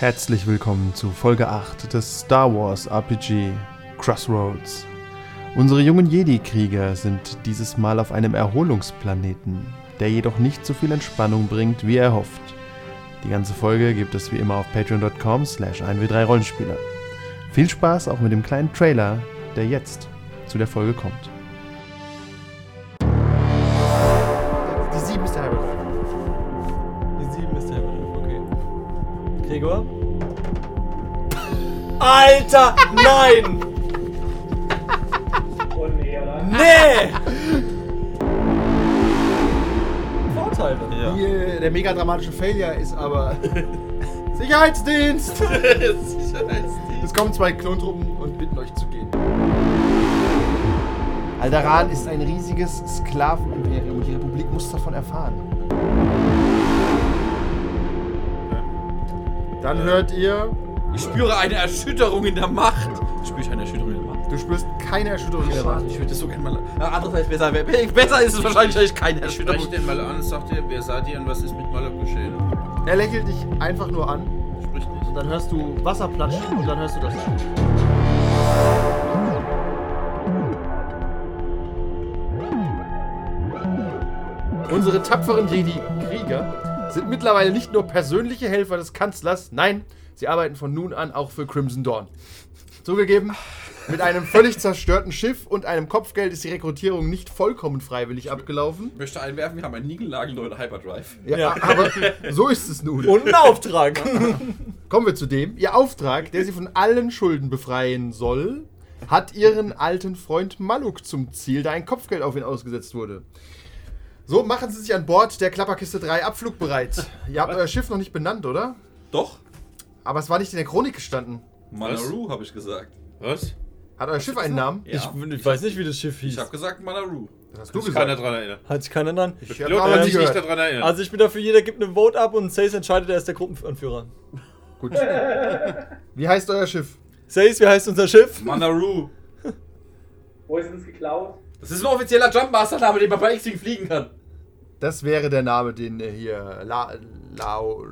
Herzlich willkommen zu Folge 8 des Star Wars RPG Crossroads. Unsere jungen Jedi-Krieger sind dieses Mal auf einem Erholungsplaneten, der jedoch nicht so viel Entspannung bringt, wie er hofft. Die ganze Folge gibt es wie immer auf patreon.com slash 1w3rollenspieler. Viel Spaß auch mit dem kleinen Trailer, der jetzt zu der Folge kommt. Alter! Nein! Oh nee, oder? Nee! Vorteile. Ja. Die, der mega dramatische Failure ist aber Sicherheitsdienst! Es kommen zwei Klontruppen und bitten euch zu gehen. Alderan ist ein riesiges Sklavenimperium und die Republik muss davon erfahren. Dann hört ihr, Ich spüre eine Erschütterung in der Macht. Spüre ich eine Erschütterung in der Macht? du spürst keine Erschütterung in der Wand. Ich würde das so gerne mal. Na, andererseits besser. Besser ist es wahrscheinlich dass ich keine Erschütterung. Sprich den mal an, sagt ihr, wer seid ihr und was ist mit Malak geschehen? Er lächelt dich einfach nur an Sprich nicht. und dann hörst du Wasser platschen und dann hörst du das. Unsere tapferen Jedi-Krieger sind mittlerweile nicht nur persönliche Helfer des Kanzlers, nein, sie arbeiten von nun an auch für Crimson Dawn. Zugegeben, mit einem völlig zerstörten Schiff und einem Kopfgeld ist die Rekrutierung nicht vollkommen freiwillig abgelaufen. Ich möchte einwerfen, wir haben einen niegelnagelneuen Hyperdrive. Ja, Ja. Aber so ist es nun. Und ein Auftrag. Kommen wir zu dem. Ihr Auftrag, der sie von allen Schulden befreien soll, hat ihren alten Freund Maluk zum Ziel, da ein Kopfgeld auf ihn ausgesetzt wurde. So machen sie sich an Bord der Klapperkiste 3 abflugbereit. Ihr habt euer Schiff noch nicht benannt, oder? Doch? Aber es war nicht in der Chronik gestanden. Manaru, habe ich gesagt. Was? Hat euer Schiff einen Namen? Ja. Ich, ich weiß nicht, wie das Schiff hieß. Ich habe gesagt Manaru. Das hast Du keiner gesagt. dran erinnern. Hat sich keiner dran. Ich aber sich nicht daran erinnern. Also ich bin dafür, jeder gibt eine Vote ab und Sace entscheidet, er ist der Gruppenanführer. Gut. Wie heißt euer Schiff? Sace, wie heißt unser Schiff? Manaru. Wo ist uns geklaut? Das ist ein offizieller Jumpmaster-Name, den man bei X-Wing fliegen kann. Das wäre der Name, den hier La, Lau,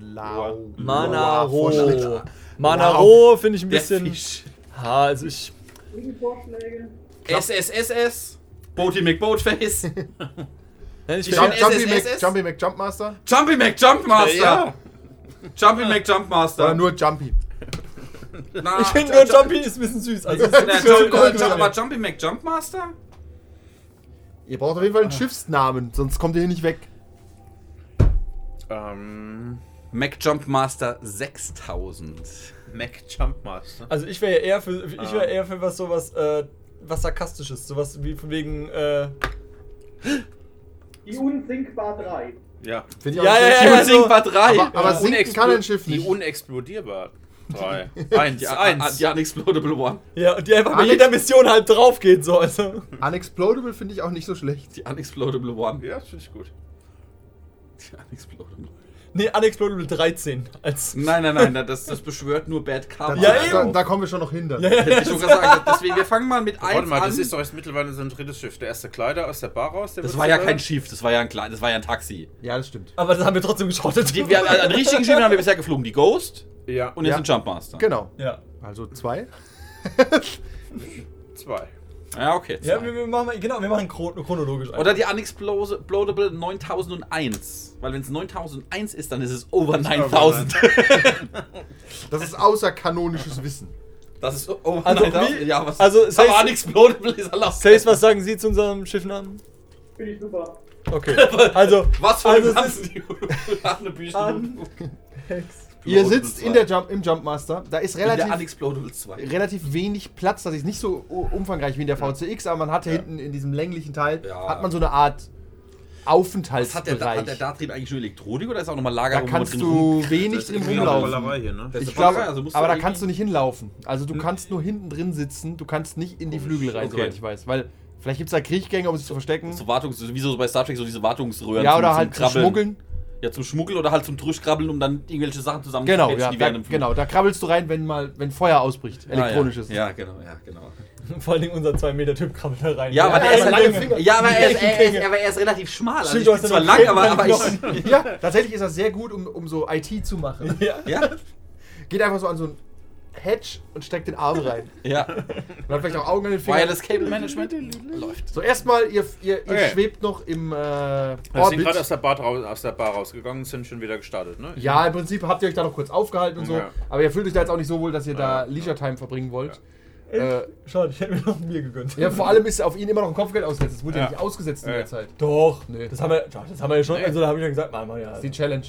Lau, Manaro. Manaro finde ich ein bisschen. Ha, also ich. Vorschläge? SSSS. Boaty McBoatface. Ich Jumpy, Mac, SSSS. Jumpy Mac Jumpmaster? Jumpy McJumpmaster. Jumpy McJumpmaster. Oder nur Jumpy? Na, ich finde nur Ju- Jumpy ist ein bisschen süß. Also Na, es ist Jump, schon äh, cool. Jump, aber Jumpy McJumpmaster? Ihr braucht auf jeden Fall einen Schiffsnamen, sonst kommt ihr hier nicht weg. Ähm, McJumpmaster 6000. Mac Jumpmaster. Also ich wäre ja eher für ich wäre eher für was sowas äh, was sarkastisches, sowas wie von wegen äh, Die Unsinkbar 3. Ja. Finde ich Ja, auch ja, nicht ja, schlecht. also- Unsinkbar 3. Aber, aber Die sinken kann ein Schiff Die nicht. unexplodierbar. Drei. Eins. Die, eins. die Unexplodable One. ja, und die einfach bei jeder Mission halt drauf geht so also. Unexplodable finde ich auch nicht so schlecht. Die Unexplodable One. Ja, das finde ich gut. Die Unexplodable Nee, Unexplodable 13 als Nein, nein, nein, das, das beschwört nur Bad Karma. Ja, da, eben. da kommen wir schon noch hin. Dann. Hätte ich schon gesagt. Deswegen, wir fangen mal mit 1 Warte mal, an. das ist doch jetzt mittlerweile so ein drittes Schiff. Der erste Kleider aus der Bar raus. Der das war ja kein Schiff, das war ja ein kleines, das war ja ein Taxi. Ja, das stimmt. aber das haben wir trotzdem geschrottet. Die, wir, an richtigen Schiffen haben wir bisher geflogen. Die Ghost Ja, und jetzt Ja. ein Jumpmaster. Genau. ja. Also zwei. zwei. Ja, okay. Ja, zwei. wir, wir machen genau, wir machen chron chronologisch. Oder die Unexplodable 9001. Weil wenn es 9001 ist, dann ist es over 9000. Das ist außerkanonisches Wissen. Das ist over Also 9000. wie- Ja, was? also, aber Sace- Unexplodable ist erlaubt. Sace, was sagen Sie zu unserem Schiffnamen? Finde ich super. Okay. Also Was für also ganze Bücher. Ihr sitzt in der Jump, im Jumpmaster. Da ist der relativ, Unexplodable 2. relativ wenig Platz. Das ist nicht so umfangreich wie in der VCX, aber man hat hinten in diesem länglichen Teil Ja. hat man so eine Art Was hat der, Aufenthaltsbereich. hat der Dartrieb eigentlich nur Elektronik oder ist auch nochmal da Lager, wo man kannst drin du rum- wenig drin rumlaufen. Hier, ne? Ich glaube, also aber da kannst du nicht hinlaufen. Also du kannst nur hinten drin sitzen, du kannst nicht in die Flügel rein, Okay. soweit ich weiß. Weil vielleicht gibt es da Kriechgänge, um sich zu verstecken. So Wartungs, wie so bei Star Trek, so diese Wartungsröhren. Ja, zum- oder zum halt zu Krabbeln. schmuggeln. Ja, zum Schmuggeln oder halt zum Durchkrabbeln, um dann irgendwelche Sachen zusammen Genau, zu patchen, ja, die da, Flug- genau. Da krabbelst du rein, wenn mal, wenn Feuer ausbricht. Ah, ja. Elektronisches. Ja, genau, ja, genau. vor allem unser 2-Meter-Typ krabbelt da rein. Ja, aber der ja, ist lange halt Finger. Ja, aber er ist, er, Finger. ist, aber er ist relativ schmal. Also Stimmt, ich bin zwar ja lang, aber, aber ich. Ja, tatsächlich ist das sehr gut, um, um so IT zu machen. Ja. Ja? geht einfach so an so ein Hedge und steckt den Arm rein. Ja. Und hat vielleicht auch Augen an den Fingern. Wireless Cable Management läuft. So, erstmal, ihr, ihr, ihr Okay. schwebt noch im äh, Wir sind Orbit. gerade aus, der Bar raus- aus der Bar rausgegangen, sind schon wieder gestartet, ne? Ja, im Prinzip habt ihr euch da noch kurz aufgehalten und so. Ja. Aber ihr fühlt euch da jetzt auch nicht so wohl, dass ihr da Leisure Time verbringen wollt. Äh, Schade, ich hätte mir noch ein Bier gegönnt. ja, vor allem ist auf ihn immer noch ein Kopfgeld ausgesetzt. Das wurde ja, Ja. nicht ausgesetzt in Ja. der Zeit. Doch, Nee. das haben wir, ja, das haben wir ja schon, Nee. also da habe ich ja gesagt, Mann, Mann, ja. Das ist die Challenge.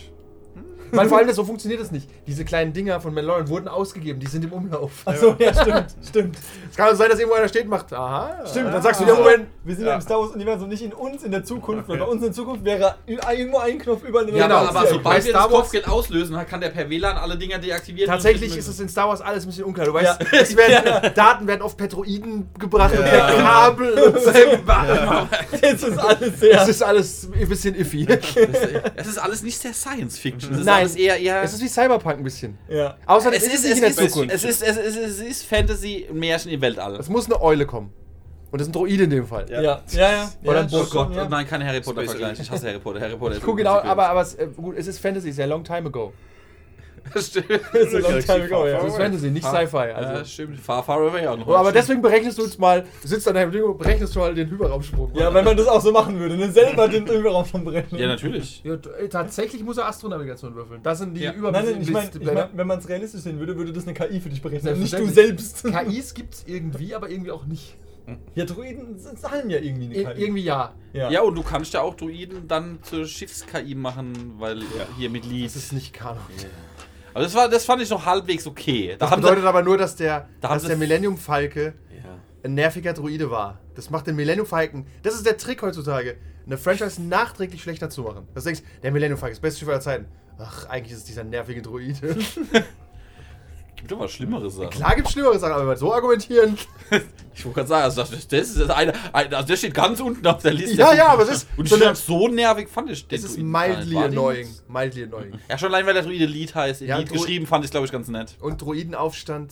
Weil vor allem das, so funktioniert das nicht. Diese kleinen Dinger von Mandalorian wurden ausgegeben, die sind im Umlauf. Achso, ja, stimmt, stimmt. Es kann also sein, dass irgendwo einer steht und macht, aha. Stimmt, Dann sagst du, ja, Moment. Wir sind ja, im Star Wars-Universum nicht in uns in der Zukunft, weil bei uns in der Zukunft wäre irgendwo ein Knopf überall eine Ja, aber, genau. aber sobald wir Star das Kopfgeld auslösen, kann der per WLAN alle Dinger deaktivieren. Tatsächlich ist es in Star Wars alles ein bisschen unklar. Du weißt, Ja. es werden, Daten werden oft per Droiden gebracht und per Kabel. Und so. Jetzt ist alles sehr. Das ist alles ein bisschen iffy. Es ist alles nicht sehr Science Es Nein. alles eher, eher Es ist wie Cyberpunk ein bisschen. ja. Außer es ist, nicht es, in der ist, Zukunft. es, ist, es, ist, es ist Fantasy, Märchen im Weltall. Es muss eine Eule kommen. Und das ist ein Droide in dem Fall. Ja, ja, ja. Oder ja, ein Oh Boot. Gott, ja. nein, keine Harry Potter Space Vergleich. Ich hasse Harry Potter. Harry Potter ist Guck genau, aber, aber es, äh, gut, es ist Fantasy, es ist ja long time ago. Stimmt. It's a long time ago, ja. Es ist Fantasy, nicht Sci-Fi. Ja, Also. stimmt. Far, far away auch noch. Aber deswegen berechnest du jetzt mal, sitzt an deinem Ding und berechnest du mal den Hyperraumsprung. Ja, wenn man das auch so machen würde, ne? selber den Überraum schon berechnen. Ja, natürlich. Ja, tatsächlich muss er Astronavigation würfeln. Das sind die Ja. Nein, Überblick. nein, ich meine, ich mein, wenn man es realistisch sehen würde, würde das eine KI für dich berechnen, nicht du selbst. KIs gibt's irgendwie, aber irgendwie auch nicht. Ja, Druiden zahlen ja irgendwie eine Ir KI. irgendwie ja. Ja. Ja, und du kannst ja auch Druiden dann zur Schiffs-KI machen, weil hier mit Lead. Das ist nicht Kanon. Aber das, war, das fand ich noch halbwegs okay. Da Das bedeutet aber nur, dass der, Da dass sie der Millennium Falke ja. ein nerviger Druide war. Das macht den Millennium Falken. Das ist der Trick heutzutage, eine Franchise nachträglich schlechter zu machen. Dass du der Millennium Falke ist das beste Schiff aller Zeiten. Ach, eigentlich ist es dieser nervige Druide. Gibt doch was Schlimmeres Sachen. Klar gibt's schlimmere Sachen, aber so argumentieren. Ich wollte gerade sagen, also das, das ist das eine, ein- also der steht ganz unten auf der Liste. Ja, ja, aber es ist Und so so, eine- so nervig fand ich den Es ist mildly annoying. Mildly annoying. Ja, schon allein, weil der Druide Lied heißt. Ja, Lied geschrieben fand ich, glaube ich, ganz nett. Und Druidenaufstand.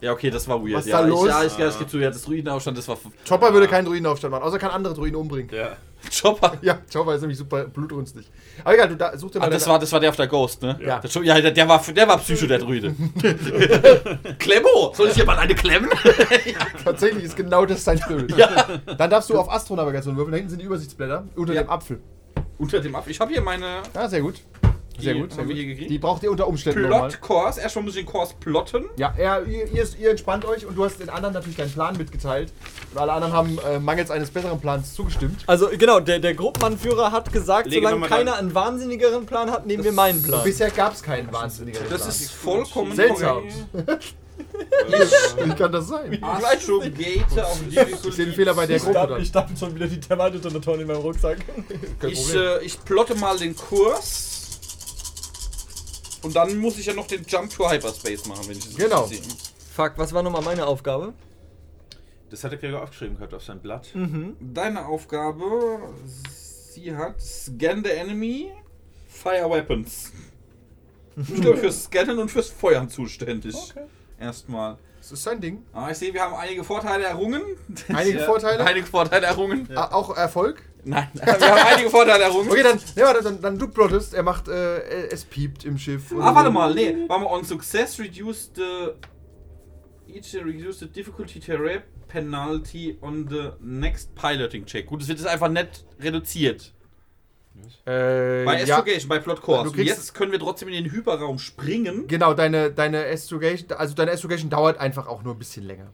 Ja, okay, das war weird. Was ist ja, da los? Ich, ja, ich, ich gebe zu, ja, das Druidenaufstand, das war Chopper würde keinen Druidenaufstand machen, außer er kann andere Druiden umbringen. Ja. Chopper. Ja, Chopper ist nämlich super blutrünstig. Aber egal, du da, such dir mal Ah, das war, das war der auf der Ghost, ne? Ja. Der, ja, der, war, der war Psycho, der Druide. Klemmo! Soll ich jemand eine klemmen? Tatsächlich ist genau das sein Bild. ja. Dann darfst du auf Astronavigation würfeln. Da hinten sind die Übersichtsblätter. Unter Ja. dem Apfel. Unter dem Ab. Ich habe hier meine Ja, sehr gut. Sehr Die gut. Sehr haben wir gut. hier gekriegt? Die braucht ihr unter Umständen nochmal. Plot-Course. Erstmal muss ich den Course plotten. Ja, er, ihr, ihr, ihr entspannt euch und du hast den anderen natürlich deinen Plan mitgeteilt. Und alle anderen haben äh, mangels eines besseren Plans zugestimmt. Also genau, der, der Gruppenanführer hat gesagt, Lege solange keiner einen wahnsinnigeren Plan hat, nehmen wir meinen Plan. Bisher gab es keinen wahnsinnigen Das Plan. ist vollkommen Seltsam. Wie kann das sein? Astrogator auf Ich sehe den Fehler bei der Ich Gruppe dann. ich stapel schon wieder die Thermaldetonatoren in meinem Rucksack. Ich, äh, ich plotte mal den Kurs. Und dann muss ich ja noch den Jump to Hyperspace machen, wenn ich das Genau. sehe. Fuck, was war nochmal meine Aufgabe? Das hat der Krieger aufgeschrieben gehabt auf sein Blatt. Deine Aufgabe, sie hat Scan the Enemy, Fire Weapons. Ich glaube fürs Scannen und fürs Feuern zuständig. Erstmal. Das ist sein Ding. Ah, ich sehe, wir haben einige Vorteile errungen. Einige Ja. Vorteile. Einige Vorteile errungen. Ah, Auch Erfolg. Nein, wir haben einige Vorteile errungen. Okay, dann, ja, dann, dann du plottest. Er macht, äh, es piept im Schiff. Ah, so. warte mal, nee. Warte mal, on success reduce the each reduce the difficulty terrain penalty on the next piloting check. Gut, es wird jetzt einfach nett reduziert. Äh, Bei ja, Astrogation, bei Plot Course. Jetzt können wir trotzdem in den Hyperraum springen. genau, deine, deine Astrogation, also deine Astrogation dauert einfach auch nur ein bisschen länger.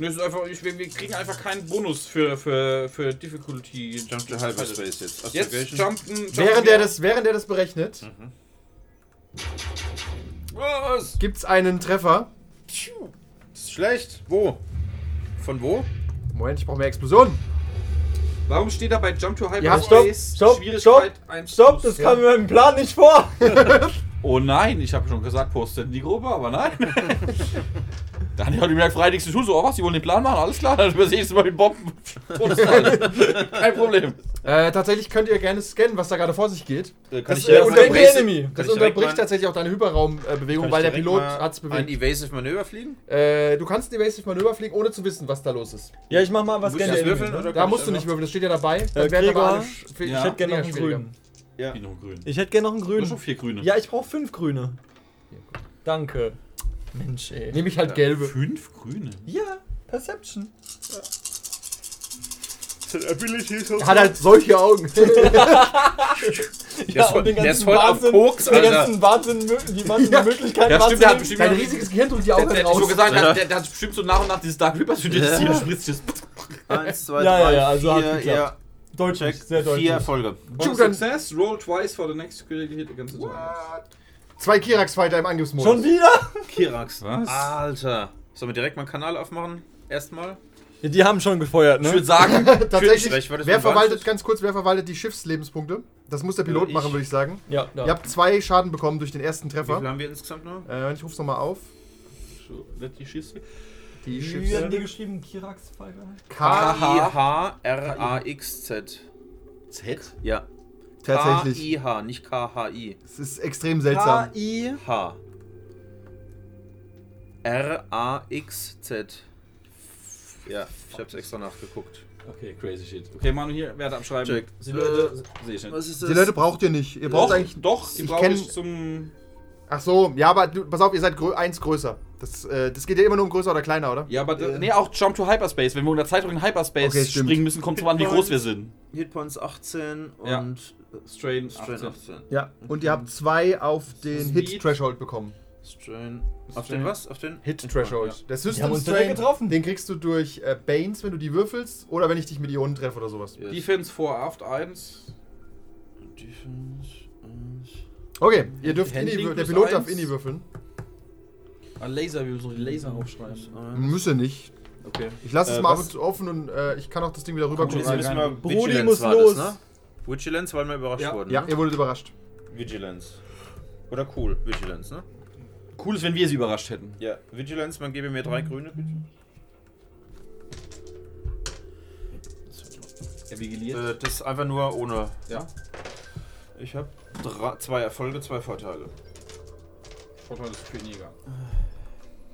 Nee, es ist einfach, ich, wir, wir kriegen einfach keinen Bonus für, für, für Difficulty. Jump to Hyperspace jetzt. Jetzt Astrogation. jumpen. jumpen Während wir- er, das, während er das berechnet, Was? gibt's einen Treffer. Das ist schlecht. Wo? Von wo? Moment, ich brauche mehr Explosionen. Warum steht da bei Jump to Ja, Hyperspace stopp, stopp, Schwierigkeit stopp, 1 Stopp, das kam in meinem Plan nicht vor. Oh nein, ich habe schon gesagt, postet in die Gruppe, aber nein. Daniel hat gemerkt, frei nichts zu tun. So, oh was, die wollen den Plan machen, alles klar, dann übersehe ich es mal mit Bomben. Todesfall. Kein Problem. Äh, tatsächlich könnt ihr gerne scannen, was da gerade vor sich geht. Äh, Das, ich äh, unterbricht, Enemy. Das unterbricht tatsächlich auch deine Hyperraumbewegung, weil der Pilot hat's Ein bewegt. Evasive Manöver fliegen? Äh, du kannst ein Evasive Manöver fliegen, ohne zu wissen, was da los ist. Ja, ich mach mal was gerne. das würfeln, oder? Da kann musst du nicht würfeln, das steht ja dabei. Dann Äh, werden aber alle. Ich hätte gerne noch einen grünen. Ja. Ich hätte gerne noch einen Du hast schon grünen. vier grüne. Ja, ich brauche fünf grüne. Danke. Mensch, ey. Nehme ich halt gelbe. Fünf grüne. Ja, Perception. Hat halt solche Augen. Ja, und den der ist voll auf Wahnsinn, Koks, den ganzen Wahnsinn, die ganzen Ja. Möglichkeiten Ja, stimmt, der hat bestimmt Sein riesiges Gehirn drückt die Augen Der, ich raus. wollte sagen, Ja. der, der, hat bestimmt so nach und nach dieses Dark Reaper studiert. Ja. Ja. spritzt es. Eins, zwei, Ja, drei, ja, ja, also hat vier, geklappt. ja, Deutlich, sehr deutlich. Vier Erfolge. On dann- success, roll twice for the next critical hit against the target. Zwei Kirax-Fighter im Angriffsmodus. Schon wieder? Kirax. Was? Alter. Sollen wir direkt mal einen Kanal aufmachen? Erstmal? Ja, die haben schon gefeuert, Ich ne? würde sagen, Tatsächlich, das wer verwaltet, ganz kurz, wer verwaltet die Schiffslebenspunkte? Das muss der Pilot ich. machen, würde ich sagen. Ja, ja. Ihr habt zwei Schaden bekommen durch den ersten Wie viel Treffer. haben wir insgesamt noch? Äh, ich ruf's nochmal auf. so, let die schießen. Die Wie werden die Schiffs... geschrieben? Kirax Fighter? K. K-I-H-R-A-X-Z. Z? Ja. Tatsächlich. K-I-H, nicht K-H-I. Es ist extrem seltsam. K-I. H. R-A-X-Z. Ja, ich hab's extra nachgeguckt. Okay, crazy shit. Okay, Manu hier, Werte abschreiben. Check. Die Leute, ist Die Leute braucht ihr nicht. Ihr braucht Doch, eigentlich. doch, die ich brauche ich zum... Ach so, ja, aber du, pass auf, ihr seid grö eins größer. Das, äh, das geht ja immer nur um größer oder kleiner, oder? Ja, aber nee, auch Jump to Hyperspace. Wenn wir unter Zeitdruck in Hyperspace Okay, springen müssen, kommt es an, wie groß wir sind. Hitpoints 18 Ja. und Strain, Strain 18. 18. Ja. Und ihr habt zwei auf den Speed. Hit-Threshold bekommen. Strain. Auf Strain. den was? Auf den? Hit-Threshold. Ja. Der System uns Strain, getroffen. den kriegst du durch äh, Banes, wenn du die würfelst, oder wenn ich dich mit Ionen treffe oder sowas. Yes. Defense vor Aft 1. Defense. Okay, ihr dürft Handling Inni, der Pilot darf Inni würfeln. Ah, Laser, wir müssen die Laser aufschreiben. Müsse nicht. Okay. Ich lasse es Äh, mal ab was? und zu offen und äh, ich kann auch das Ding wieder rüber wir Brody Vigilance muss war los. Das, ne? Vigilance, weil wir überrascht Ja. wurden. Ja, ne? ihr wurdet überrascht. Vigilance. Oder cool, Vigilance, ne? Cool ist, wenn wir sie überrascht hätten. Ja, Vigilance, man gebe mir drei grüne, bitte. Er vigiliert. Äh, das ist einfach nur ohne. ja. Ich habe zwei Erfolge, zwei Vorteile. Vorteil ist Jäger.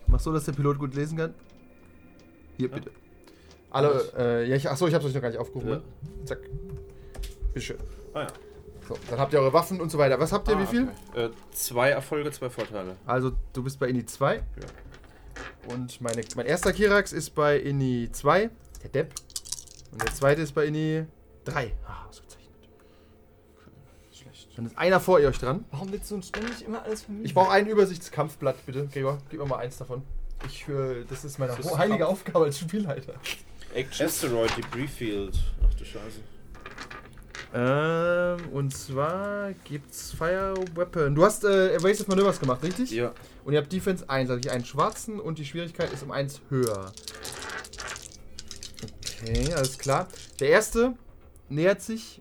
Mach so, dass der Pilot gut lesen kann. Hier, bitte. Alle, äh, ja, ich, achso, ich hab's euch noch gar nicht aufgerufen. Ja. ne? Zack. Bitteschön. Ah ja. So, dann habt ihr eure Waffen und so weiter. Was habt ihr, Ah, wie viel? Äh, zwei Erfolge, zwei Vorteile. Also, du bist bei Inni 2. Und meine, mein erster Kirax ist bei Inni 2. Der Depp. Und der zweite ist bei Inni 3. Ah, ausgezeichnet. Schlecht. Dann ist einer vor ihr euch dran. Warum willst du uns ständig immer alles vermieden? Ich brauche ein Übersichtskampfblatt, bitte. Gregor, gib mir mal eins davon. Ich, äh, das ist meine Das ist heilige Kampf. Aufgabe als Spielleiter. Action. Asteroid Debris Field. Ach du Scheiße. Ähm, und zwar gibt's Fire Weapon. Du hast äh, Evasive Manövers gemacht, richtig? Ja. Und ihr habt Defense 1, also ich einen schwarzen und die Schwierigkeit ist um 1 höher. Okay, alles klar. Der erste nähert sich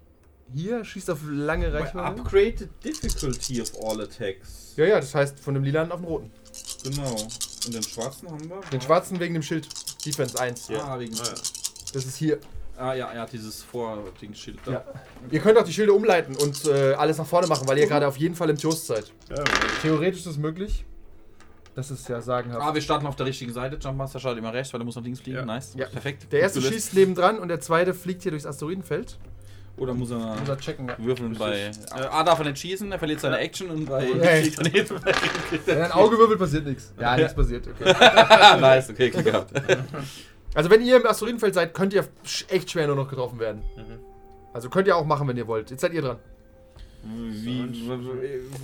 hier, schießt auf lange Reichweite. upgrade the difficulty of all attacks. Ja, ja, das heißt von dem lilanen auf den roten. Genau. Und den schwarzen haben wir? Den schwarzen wegen dem Schild. Defense 1. Ah, wegen. Ah, ja. Das ist hier. Ah ja, er hat dieses Vordingsschild da. Ja. Ihr könnt auch die Schilde umleiten und äh, alles nach vorne machen, weil ihr gerade auf jeden Fall im Toast seid. Ja, Theoretisch ist das möglich. Das ist ja sagenhaft. Ah, wir starten auf der richtigen Seite. Jumpmaster startet immer rechts, weil er muss nach links fliegen. Ja. Nice. Ja. Perfekt. Der erste schießt nebendran und der zweite fliegt hier durchs Asteroidenfeld. Oder muss er Muss er checken. Ja. würfeln bei. Äh, A darf er nicht schießen, er verliert seine Action und bei. Daneben. Wenn ein Auge wirbelt, passiert nichts. Ja, nichts passiert. Okay. nice, okay, Glück gehabt. Also wenn ihr im Asteroidenfeld seid, könnt ihr echt schwer nur noch getroffen werden. Mhm. Also könnt ihr auch machen, wenn ihr wollt. Jetzt seid ihr dran. Wie,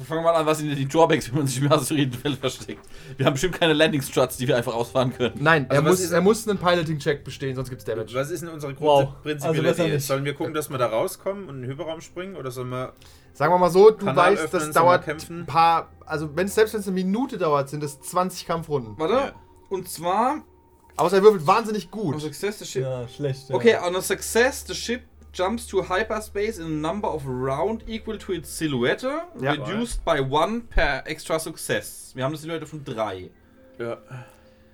fangen wir mal an, was sind denn die Drawbacks, wenn man sich im Asteroidenfeld versteckt? Wir haben bestimmt keine Landing-Struts, die wir einfach ausfahren können. Nein, Also er, muss, ist- er muss einen Piloting-Check bestehen, sonst gibt's Damage. Was ist denn unsere Wow. Grund prinzipielle Also Idee? Sollen wir gucken, dass wir da rauskommen und in den Hyperraum springen? Oder sollen wir. Sagen wir mal so, du Kanal weißt, öffnen, das dauert ein paar. Also wenn es selbst wenn es eine Minute dauert, sind es 20 Kampfrunden. Warte. Ja. Und zwar. Außer er würfelt wahnsinnig On gut. success the ship. Ja, schlecht. Ja. Okay, on a success the ship jumps to hyperspace in a number of round equal to its silhouette, Ja. reduced by one per extra success. Wir haben eine Silhouette von drei. Ja.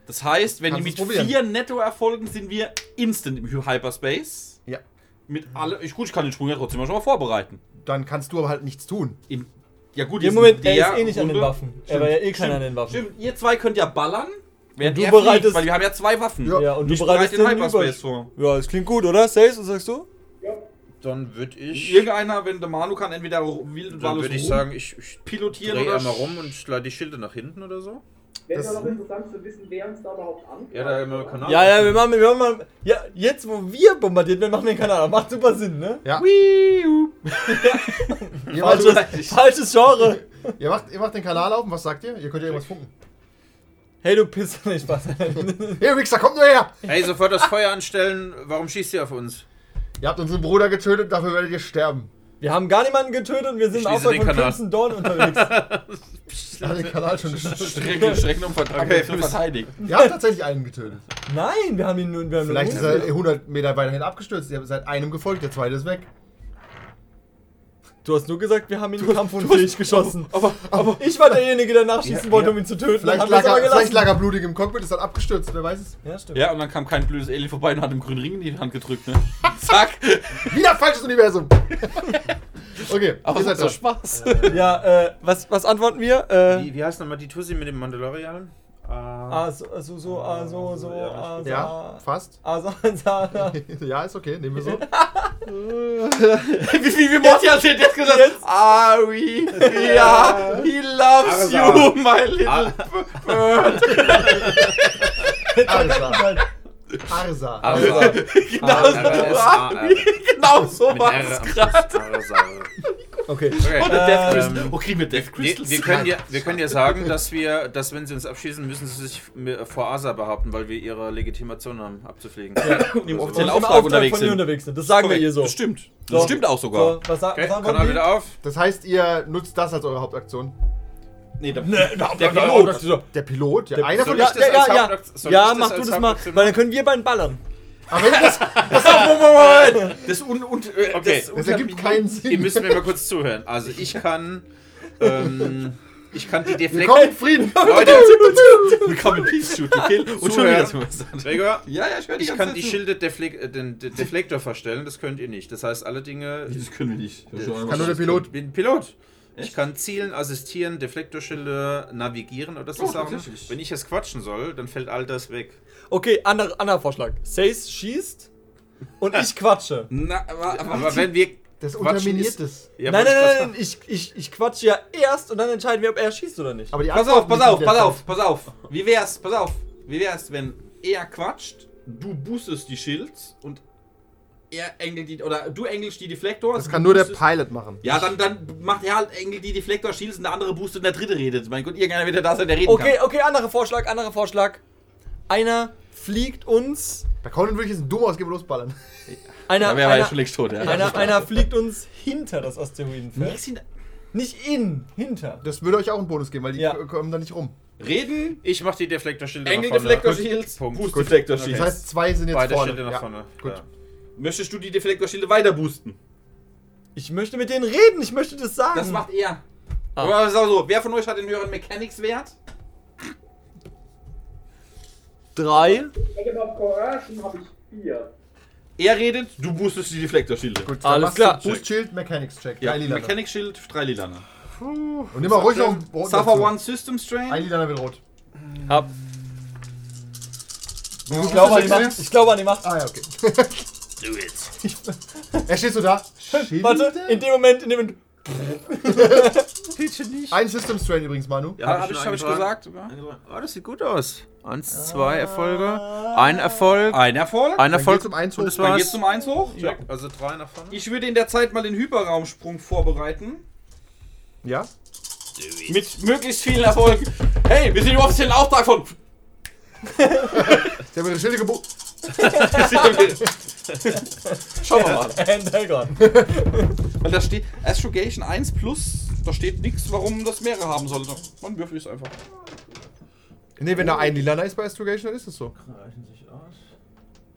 Das heißt, wenn Kannst die mit vier netto erfolgen, sind wir instant im Hyperspace. Ja. Mit alle. Ich, gut, ich kann den Sprung ja trotzdem mal schon mal vorbereiten. Dann kannst du aber halt nichts tun. In, ja gut, Im Moment, in er der ist eh nicht an den Runde- Waffen. Er Stimmt, war ja eh stimmt, keiner an den Waffen. Stimmt, ihr zwei könnt ja ballern, während du er fliegt, bereitest- weil wir haben ja zwei Waffen. Ja. Ja, und du ich bereite bereitest den Hyperspace Über- vor. Ja, das klingt gut, oder? Saves, was sagst du? Ja, Dann würde ich. Irgendeiner, wenn der Manu kann, entweder wild und Dann würde ich rum sagen, ich, ich pilotieren drehe oder einmal rum und leite die Schilde nach hinten oder so. Wäre Das- doch noch interessant zu wissen, wer uns da überhaupt an. Ja, da haben wir einen Kanal. Ja, ja, wir machen, wir machen mal. Ja, jetzt wo wir bombardiert werden, machen wir den Kanal. Macht super Sinn, ne? Ja. Ihr macht, Falsches, falsches Genre. ihr, macht, ihr macht den Kanal auf und was sagt ihr? Ihr könnt ja irgendwas funken. Hey, du Pisser, nicht Spaß. Hier, Wichser, kommt nur her! Hey, sofort das Feuer anstellen. Warum schießt ihr auf uns? Ihr habt unseren Bruder getötet, dafür werdet ihr sterben. Wir haben gar niemanden getötet und wir sind den von Kanal. Crimson Dawn unterwegs. Er hat den Kanal schon getötet. Strecken, Strecken um Okay, zu verteidigen. Ihr habt tatsächlich einen getötet. Nein, wir haben ihn nur. Wir haben Vielleicht nur ist er 100 Meter weiterhin abgestürzt. Ihr seid einem gefolgt, der zweite ist weg. Du hast nur gesagt, wir haben ihn kampfunfähig geschossen. Aber, aber ich war derjenige, der nachschießen wollte, um ihn zu töten. Vielleicht lag, er, aber vielleicht lag er blutig im Cockpit, ist dann abgestürzt, wer weiß es. Ja, stimmt. Ja, und dann kam kein blödes Alien vorbei und hat dem grünen Ring in die Hand gedrückt, ne? Zack! Wieder falsches Universum. okay, Aber ihr es seid so. Spaß. Ja, äh, was, was antworten wir? Äh, Wie, wie heißt nochmal die Tussi mit dem Mandalorian? Ah, ah, so, so, so, ah, so, so, ah, so, Ja, fast. ah, so, so, ja, ist okay, nehmen wir so. wie, wie, wie Morty hat jetzt gesagt? Ari, ja, he loves you, my little bird. Arsa. Arsa. Arsa. Genau so. Genau war es am gerade. Arsa. Okay. Okay. Der Death Ähm, Crystal. Oh, kriegen wir Death Wir, Crystals? wir, können ja, wir können ja sagen, dass wir, dass wenn sie uns abschießen, müssen sie sich vor Asa behaupten, weil wir ihre Legitimation haben, abzufliegen. Und im Und offiziellen Auftrag Auftrag unterwegs sind. unterwegs sind. Das sagen wir ihr so. Das stimmt. Das So. stimmt auch sogar. So, was, Okay, was die? wieder auf. Das heißt, ihr nutzt das als eure Hauptaktion. Nee, der, überhaupt der nicht. Pilot. Der Pilot, ja, Der- einer von Ja, euch. das ja, als ja, ja. Ja, mach du das mal, weil dann können wir beiden ballern. Aber wenn das, Das, un, und, äh, Okay. das, das ergibt keinen Sinn. Ihr müsst mir mal kurz zuhören. Also ich kann, ähm, ich kann die Willkommen Deflekt... in Frieden. Leute, Willkommen in Peace Shoot to Kill. Und schon Zuhören. wieder. Gregor, Ja, ja, ich höre ich kann die. Schilde Deflek äh, den De Deflektor verstellen, das könnt ihr nicht. Das heißt, alle Dinge... Das können wir nicht. Das Kann nur der Pilot. Ich bin Pilot. Ich kann zielen, assistieren, Deflektorschilde navigieren oder so Oh, Sachen. Wenn ich jetzt quatschen soll, dann fällt all das weg. Okay, anderer anderer Vorschlag. Sace schießt und ich quatsche. Na, aber, aber, Aber wenn wir. Das unterminiert es. Ja, nein, nein, nein, nein, ich, ich, ich quatsche ja erst und dann entscheiden wir, ob er schießt oder nicht. Aber die pass auf, pass auf, pass auf, pass auf. Wie wär's, pass auf. Wie wär's, wenn er quatscht, du boostest die Shields und er engelt die, oder du engelst die Deflektor. Das kann nur der Pilot machen. Ja, dann, dann macht er halt engelt die Deflektor Shields und der andere boostet und der dritte redet. Mein Gott, irgendeiner wird ja da sein, der reden Okay, kann. okay, anderer Vorschlag, anderer Vorschlag. Einer fliegt uns. Bei Conan würde ich jetzt dumm ausgeben und losballern. Einer, er ja einer, schon längst tot, ja. einer, einer fliegt uns hinter das Asteroidenfeld. Nicht in, hinter. Das würde euch auch einen Bonus geben, weil die Ja. kommen da nicht rum. Reden, Ich mach die Deflektorschilde Engel nach vorne. Deflektor Gut. Shields. Boost Okay. Shields. Das heißt, zwei sind jetzt Beide vorne. Schilde nach ja. vorne. gut. Ja. Möchtest du die Deflektorschilde weiter boosten? Ich möchte mit denen reden, ich möchte das sagen. Das macht er. Ah. Aber sag so, wer von euch hat den höheren Mechanics-Wert? Drei. Negative of Coercion habe ich vier. Er redet, du boostest die Deflektorschilde. Gut, dann Alles klar. Boost Shield Mechanics Check. Ja. Mechanics Shield, drei Lilane. Und nimm mal ruhig noch einen roten Suffer dazu. One System Strain. Ein Lila will rot. Ab. Ich Ich glaube an die Macht. Ich glaube an die Macht. Ah ja, okay. Do it. Er steht so da. Warte, in dem Moment, in dem Moment. Ein System Strain übrigens, Manu. Ja, hab ich, schon hab ich gesagt. sogar. Oh, das sieht gut aus. Eins, zwei Erfolge. Ein Erfolg. Ein Erfolg. Ein Dann Erfolg. geht's zum Eins hoch. Dann geht's zum 1 hoch. Check. Also drei nach vorne. Ich würde in der Zeit mal den Hyperraumsprung vorbereiten. Ja? Mit möglichst vielen Erfolgen. Hey, wir sind im offiziellen Auftrag von. Sie haben ihre Schilde gebucht. Schauen wir mal. Weil da steht Astrogation 1 plus, da steht nichts, warum das mehrere haben sollte. Man würfelt es einfach. Ne, wenn da ein Lila ist bei Astrogation, dann ist es so. Reichen sich aus.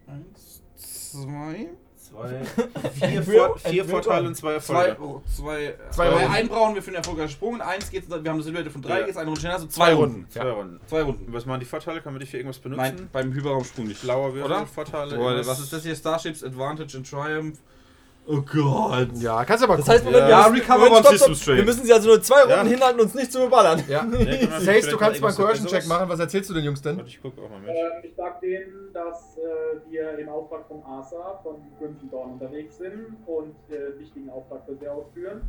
Eins, zwei, Zwei. Vier, Vor vier Vorteile und zwei zwei, Erfolge. oh, zwei, Zwei zwei Runden. einen brauchen wir für einen erfolgreichen Sprung. und Eins geht's, wir haben eine Silhouette von drei, Ja. geht's eine Runde schneller, also zwei Runden. Zwei Runden. Zwei Runden. Was machen die Vorteile? Kann man die für irgendwas benutzen? Nein, beim Hyperraumsprung nicht. Blauer Würfel, Oder? Vorteile. Boah, was ist das hier? Starships Advantage and Triumph. Oh Gott. Ja, kannst aber Das heißt. Moment, Ja, wir, müssen, recover Moment, stopp, stopp. wir müssen sie also nur zwei Runden Ja. hinhalten uns nicht zu überballern. ja. Ja, Sace, vielleicht du kannst mal einen Coercion-Check machen. Was erzählst du den Jungs denn? Ich gucke auch mal mit. Ähm, ich sag denen, dass äh, wir im Auftrag von Asa, von Crimson Dawn unterwegs sind und äh, wichtigen Auftrag für sie ausführen.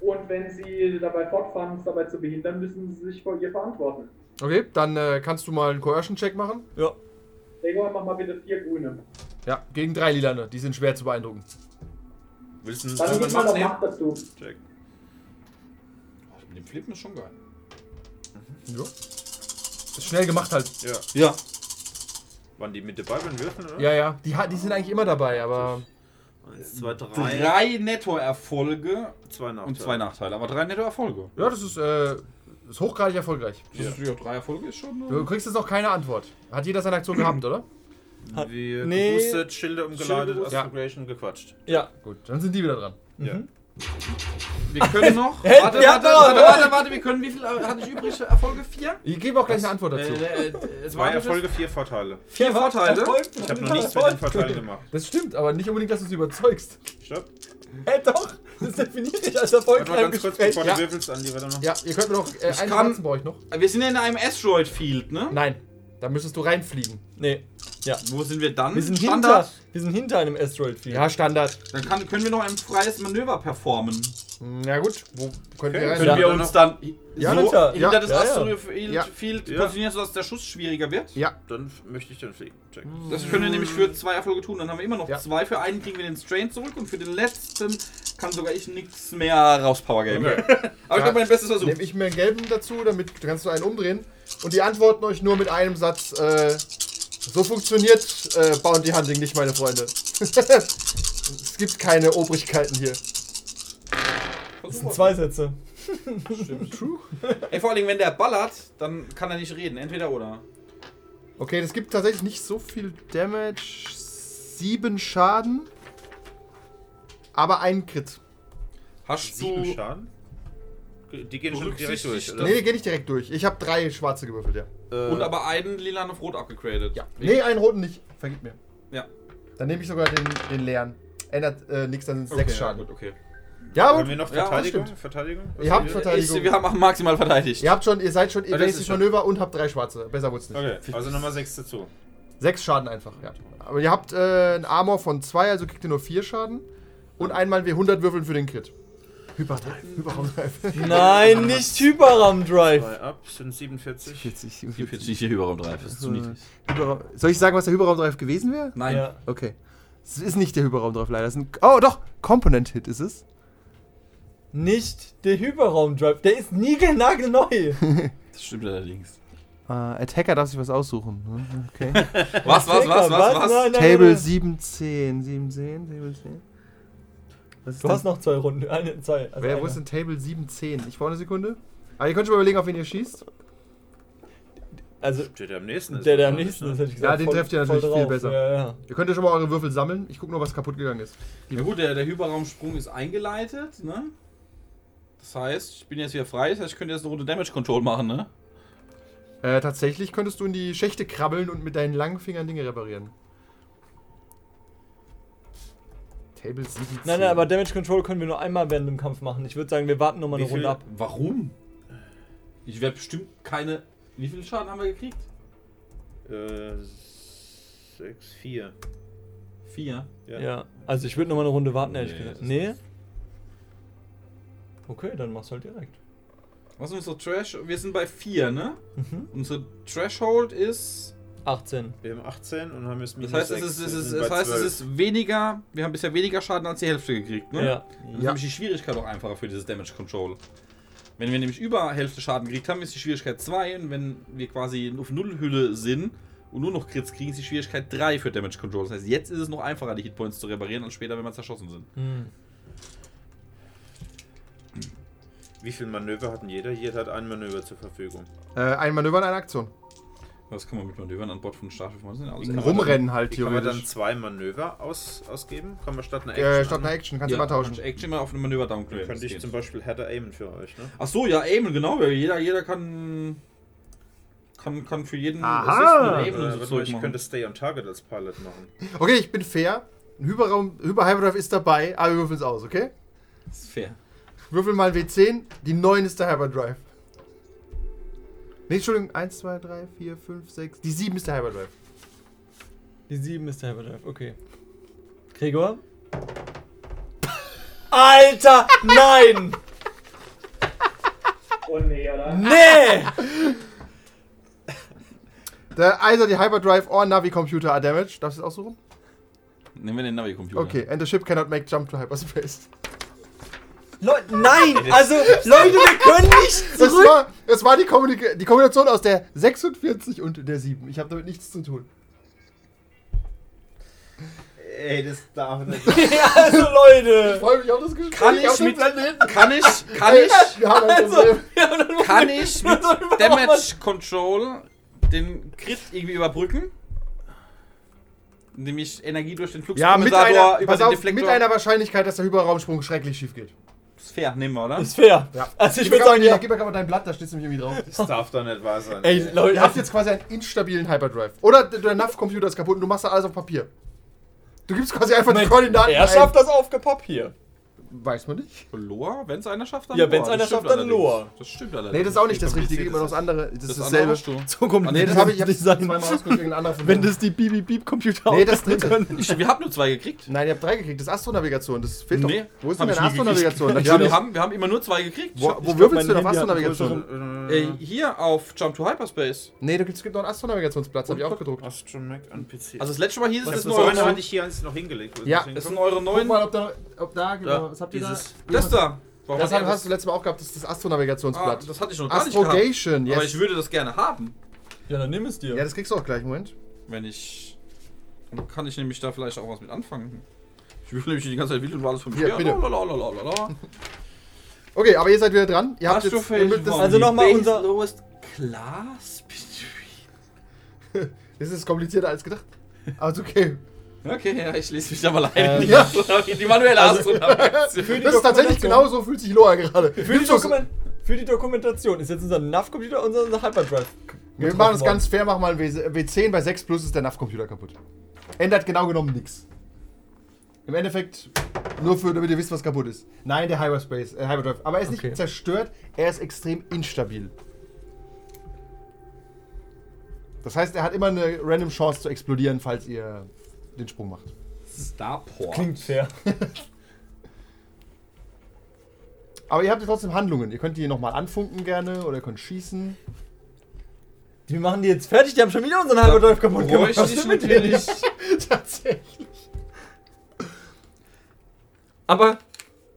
Und wenn sie dabei fortfahren, uns dabei zu behindern, müssen sie sich vor ihr verantworten. Okay, dann äh, kannst du mal einen Coercion-Check machen. Ja. Gregor, mach mal bitte vier Grüne. Ja, gegen drei Lilane. Die sind schwer zu beeindrucken. Willst du einen Dann gib mal noch? Macht dazu. Check. Oh, Mit dem Flippen ist schon geil. Ja. Ist schnell gemacht halt. Ja. Ja. Waren die mit dabei beim Würfeln, oder? Ja, ja. Die, die sind eigentlich immer dabei, aber. Eins, zwei, drei. Drei Nettoerfolge Zwei Nachteile. und zwei Nachteile. Aber drei Nettoerfolge. Ja, das ist, äh, ist hochgradig erfolgreich. Das ist ja drei Erfolge ist schon. Du kriegst jetzt noch keine Antwort. Hat jeder seine Aktion gehabt, oder? Wir Nee. geboostet, Schilde umgeleitet, Schilde- Astrogation gequatscht. Ja. Gut, dann sind die wieder dran. Ja. Wir können noch. Hey, warte, ja, warte, warte, warte, warte, wir können. Wie viel äh, hatte ich übrig? Erfolge? Vier? Ich gebe auch gleich eine Antwort dazu. Äh, äh, es Zwei war Erfolge, vier Vorteile. Vier Vorteile. Ich habe noch nichts mit den Vorteilen gemacht. Das stimmt, aber nicht unbedingt, dass du sie überzeugst. Stopp. Hey, doch. Das definiert dich als Warte Erfolg mal ganz kurz, bevor Ja. du würfelst, Andi, warte noch. Ja, ihr könnt mir noch. Äh, Ich einen kann- brauche ich noch. Wir sind ja in einem Asteroid Field, ne? Nein, da müsstest du reinfliegen. Nee. Ja. Wo sind wir dann? Wir sind, Standard. hinter, wir sind hinter einem Asteroid Field. Ja, Standard. Dann kann, können wir noch ein freies Manöver performen. Na gut, wo könnt ihr Okay. rein? Können wir uns dann Ja, so hinter. hinter Ja. das Ja. Asteroid Field, Ja. Field Ja. positionieren, sodass der Schuss schwieriger wird? Ja, Dann möchte ich den fliegen. Check. Das können wir nämlich für zwei Erfolge tun. Dann haben wir immer noch Ja. zwei. Für einen kriegen wir den Strain zurück und für den letzten kann sogar ich nichts mehr rauspower game. Aber ich habe mein bestes Versuch. nehme ich mir einen gelben dazu, damit kannst du einen umdrehen. Und die antworten euch nur mit einem Satz. Äh, so funktioniert äh, Bounty Hunting nicht, meine Freunde. es gibt keine Obrigkeiten hier. Das sind zwei Sätze. True. Ey, vor allem, wenn der ballert, dann kann er nicht reden. Entweder oder. Okay, das gibt tatsächlich nicht so viel Damage. Sieben Schaden. Aber ein Crit. Hast Sieben du. Schaden? Die gehen schon direkt durch, oder? Nee, geh nicht direkt durch. Ich habe drei schwarze gewürfelt, ja. Äh, Und aber einen lilan auf rot abgegradet. Ja. Nee, einen roten nicht. Vergib mir. Ja. Dann nehme ich sogar den, den leeren. Ändert äh, nichts, dann sind es sechs ja, Schaden. gut, okay. Ja, haben wir noch Ja, Verteidigung? stimmt. Verteidigung? Was Ihr habt haben wir? Verteidigung. Ich, wir haben maximal verteidigt. ihr habt schon, ihr seid schon evasive schon- Manöver und habt drei schwarze. Besser wird's nicht. Okay, also nochmal sechs dazu. Sechs Schaden einfach, ja. Aber ihr habt äh, ein Armor von zwei, also kriegt ihr nur vier Schaden. Und einmal W100 würfeln für den Crit. Hyperdrive, Hyperraumdrive. Nein, nicht Hyperram Drive. Zwei ab, sind 47. 40, 44 hier Hyperraum 3, das ist zu niedrig. Hyperraum Soll ich sagen, was der Hyperraumdrive gewesen wäre? Nein. Ja. Okay. Es ist nicht der Hyperraumdrive leider. Es ist ein, oh, doch! Component-Hit ist es. Nicht der Hyperraum Drive. Der ist niegelnagelneu. Das stimmt allerdings. Äh, Attacker darf sich was aussuchen. ne? Okay. Was, was, was, was, was? Nein, nein, Table nein. 710. 710, Table 10. Was ist Du das? hast noch zwei Runden. Eine, zwei. Also Wer, wo ist denn Table 710? Ich brauche eine Sekunde. Aber ihr könnt schon mal überlegen, auf wen ihr schießt. Also, Steht der am nächsten ist. der, der am nächsten ist, hätte ich gesagt. Ja, den voll- trefft ihr natürlich viel drauf. besser. Ja, ja. Ihr könnt ja schon mal eure Würfel sammeln. Ich gucke nur, was kaputt gegangen ist. Ja gut, der, der Hyperraumsprung ist eingeleitet, ne? Das heißt, ich bin jetzt wieder frei, das heißt, ich könnte jetzt eine Runde Damage Control machen, ne? Äh, tatsächlich könntest du in die Schächte krabbeln und mit deinen langen Fingern Dinge reparieren. Table 710. Nein, nein, aber Damage Control können wir nur einmal während dem Kampf machen. Ich würde sagen, wir warten nochmal eine viel- Runde ab. Warum? Ich werde bestimmt keine. Wie viel Schaden haben wir gekriegt? Äh, sechs, vier. Vier. Ja. Ja. Also ich würde nochmal eine Runde warten, ehrlich Nee, gesagt. Nee? Okay, dann mach's halt direkt. Was ist unsere Trash? Wir sind bei vier, ne? Mhm. Unsere Threshold ist. 18. Wir haben 18 und haben jetzt Das heißt, es sechs, ist, es wir ist, das heißt, es 12. ist weniger. Wir haben bisher weniger Schaden als die Hälfte gekriegt, ne? Ja. Das ist Ja. nämlich die Schwierigkeit auch einfacher für dieses Damage Control. Wenn wir nämlich über Hälfte Schaden gekriegt haben, ist die Schwierigkeit 2 und wenn wir quasi auf Nullhülle sind und nur noch Crits kriegen, ist die Schwierigkeit 3 für Damage Control. Das heißt, jetzt ist es noch einfacher, die Hitpoints zu reparieren, als später, wenn wir zerschossen sind. Hm. Wie viel Manöver hatten jeder? Jeder hat ein Manöver zur Verfügung. Äh, ein Manöver und eine Aktion. Was kann man mit Manövern an Bord von Startschiff machen? Rumrennen halt Wie kann man dann theoretisch. zwei Manöver aus, ausgeben? Kann man statt einer Äh, Action statt an- einer Action kannst ja, du mal tauschen. kannst Action mal auf eine Manöver Dann downgraden. könnte ich zum Beispiel härter aimen für euch, ne? Ach so, ja, aimen, genau. Jeder, jeder kann, kann, kann für jeden Aha. Assist Äh, so ich machen. könnte Stay on Target als Pilot machen. Okay, ich bin fair. Ein Hyperraum, Hyper-Hyperdrive ist dabei, aber wir würfeln es aus, okay? Das ist fair. Würfel mal W10, die 9 ist der Hyperdrive. Nee, Entschuldigung, 1, 2, 3, 4, 5, 6. Die 7 ist der Hyperdrive. Die 7 ist der Hyperdrive, okay. Gregor? Alter, nein! Oh nee, oder? Nee! Der either die Hyperdrive or Navi-Computer are damaged. Darfst du es aussuchen? Nehmen wir den Navi-Computer. Okay, and the ship cannot make jump to hyperspace. Leute, nein! Also, Leute, wir können nicht Es zurück! war, es war die, Kommunika die Kombination aus der 46 und der 7. Ich habe damit nichts zu tun. Ey, das darf nicht. Ja, also, Leute! freue mich auf das Gespräch. Kann ich auf den mit- Planeten. Kann ich, kann Ey, ich, ein Also, ja, kann ich mit Dann überhaupt Damage Control den Crit irgendwie überbrücken? Indem ich Energie durch den Ja, mit einer, über den auf, Deflektor. mit einer Wahrscheinlichkeit, dass der Hyperraumsprung schrecklich schief geht. Ist fair, nehmen wir, oder? Ist fair. Ja. Also, ich würde sagen, ja. Gib mir gerade mal dein Blatt, da steht es nämlich irgendwie drauf. Das darf doch nicht wahr sein. Ey, Leute, Ihr habt jetzt quasi einen instabilen Hyperdrive. Oder der- NAV-Computer ist kaputt und du machst da alles auf Papier. Du gibst quasi einfach die Moment, Koordinaten er ein. schafft das auf Papier. Weiß man nicht. Loa? Wenn es einer schafft, dann Ja, wenn's Das einer schafft, dann allerdings. Loa. Das stimmt allerdings. Nee, das ist auch nicht das Richtige, immer noch das andere. Das, Das ist andere dasselbe. hast du. So kommt Nee, das habe ich, ich nicht sein. zweimal ausgedrückt, ein anderer von Wenn das die Bibi-Beep-Computer Nee, das dritte. Ich, wir haben nur zwei gekriegt. Nein, ihr habt drei gekriegt. Das ist Astronavigation. Das fehlt Nee, doch. Wo ist hab denn ich deine. Astronavigation? Wir, haben, wir haben immer nur zwei gekriegt. Wo, Ich- wo würfelst du denn auf Astronavigation? Hier auf Jump to Hyperspace. Nee, da gibt's- es gibt noch einen Astronavigationsplatz, habe ich auch gedruckt. Astromech an PC. Also das letzte Mal hieß es, das das, ist so eure hatte neuen. ich hier eins noch hingelegt. Ja, hingekommen? sind eure Guck neuen. mal, ob da, ob da, genau, Da, was habt ihr da? dieses- Das da. Warum Das hat hast du letztes Mal auch gehabt, das ist das Ah, Astronavigationsblatt. das hatte ich noch gar nicht gehabt. Astrogation, Aber yes. ich würde das gerne haben, Ja, dann nimm es dir. Ja, das kriegst du auch gleich, Moment. wenn ich. Dann kann ich nämlich da vielleicht auch was mit anfangen. Ich will nämlich die ganze Zeit wild und alles von mir. Ja, bitte. lalalala. Okay, aber ihr seid wieder dran. Ihr habt jetzt, das, Also noch mal unser- lowest class between. das ist komplizierter als gedacht. Aber ist okay. Okay, ja, ich lese mich da mal ein. Ähm, ja. Die manuelle Astronavigation. Das ist tatsächlich genauso, fühlt sich Loa gerade. Für die, für die Dokumentation ist jetzt unser NAV-Computer unser, unser Hyperdrive. Wir machen das ganz fair, machen mal ein W- W10 bei 6 plus ist der NAV-Computer kaputt. Ändert genau genommen nichts. Im Endeffekt nur für, damit ihr wisst, was kaputt ist. Nein, der Hyperspace, äh, Hyperdrive. Aber er ist Okay. nicht zerstört, er ist extrem instabil. Das heißt, er hat immer eine random Chance zu explodieren, falls ihr den Sprung macht. Starport. Klingt fair. Aber ihr habt ja trotzdem Handlungen. Ihr könnt die nochmal anfunken gerne oder ihr könnt schießen. Die machen die jetzt fertig, die haben schon wieder unseren Hyperdrive kaputt gemacht. bräuchte Was ich ist mit denen? natürlich. Tatsächlich. Aber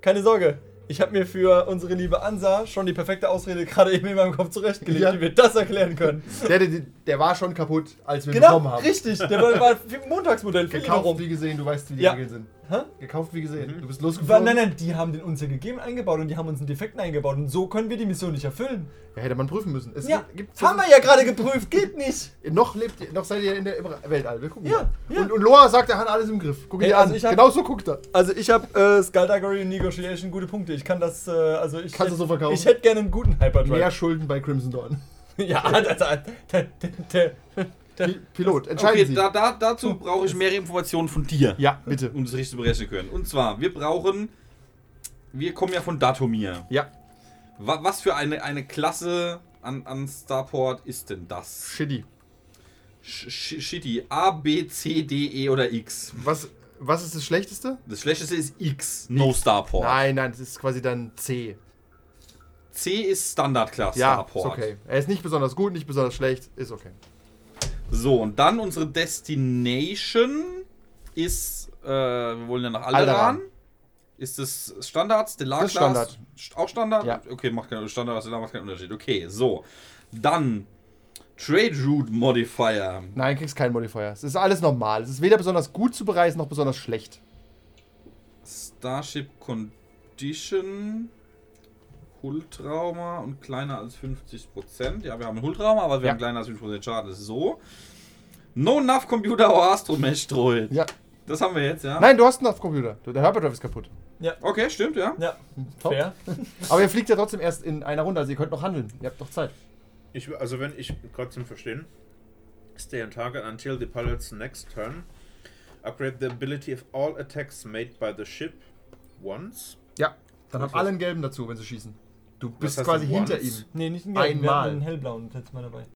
keine Sorge, ich habe mir für unsere liebe Ansa schon die perfekte Ausrede gerade eben in meinem Kopf zurechtgelegt, Ja. wie wir das erklären können. Der, der, der war schon kaputt, als wir ihn Genau, bekommen haben. richtig. Der war, war Montagsmodell Gekauft wie gesehen, du weißt, wie die Ja. Regeln sind. Hä? Gekauft wie gesehen. Du bist War, losgeflogen. nein, nein, die haben den uns ja gegeben, eingebaut und die haben uns einen Defekten eingebaut und so können wir die Mission nicht erfüllen. Ja, hätte man prüfen müssen. Es Ja, gibt, haben wir ja gerade geprüft, geht nicht. Noch lebt ihr, noch seid ihr in der im Weltall. Wir gucken Ja, mal. ja. Und, und Loa sagt, er hat alles im Griff. Guck Hey, dir also an. ich hab- Genau so guckt er. Also ich habe äh, Skullduggery und Negotiation gute Punkte. Ich kann das, äh, also ich Kannst du so verkaufen? Ich hätte gerne einen guten Hyperdrive. Mehr Schulden bei Crimson Dawn. Ja, der, der, der, Pilot, entscheiden Okay, Sie. da, da, dazu brauche ich mehrere Informationen von dir. ja, bitte. Um das richtig zu berechnen können. Und zwar, wir brauchen. Wir kommen ja von Datomir. Ja, Wa- Was für eine, eine Klasse an, an Starport ist denn das? shitty. Sh sh shitty. A, B, C, D, E oder X. Was, was ist das Schlechteste? Das schlechteste ist X. No Starport. Nein, nein, das ist quasi dann C. C ist Standard-Class Ja, Starport. ist okay. Er ist nicht besonders gut, nicht besonders schlecht, ist okay. So, und dann unsere Destination ist. Äh, wir wollen ja nach Alderan. Alderaan. Ist das Standard, Stellar Das? Standard. St- Auch Standard? Ja. Okay, macht keinen Standard, Stellar macht keinen Unterschied. Okay, so. Dann Trade Route Modifier. Nein, kriegst keinen Modifier. Es ist alles normal. Es ist weder besonders gut zu bereisen, noch besonders schlecht. Starship Condition. Hulltrauma und kleiner als 50%. Ja, wir haben einen Hulltrauma, aber wir Ja. haben kleiner als 50% Schaden. Das ist so. No Nav Computer or Astromesh Droid. Ja. Das haben wir jetzt, ja? Nein, du hast einen Computer. Der Hyperdrive ist kaputt. Okay, stimmt, ja. ja, Top. fair. Aber ihr fliegt ja trotzdem erst in einer Runde, also ihr könnt noch handeln. Ihr habt noch Zeit. Ich, also wenn ich gerade zum Verstehen, stay on target until the pilot's next turn. Upgrade the ability of all attacks made by the ship once. Ja, dann haben alle einen gelben dazu, wenn sie schießen. Du bist quasi du hinter ihm. Nee, nicht ein Einmal. Einen hellblauen letztes Mal dabei.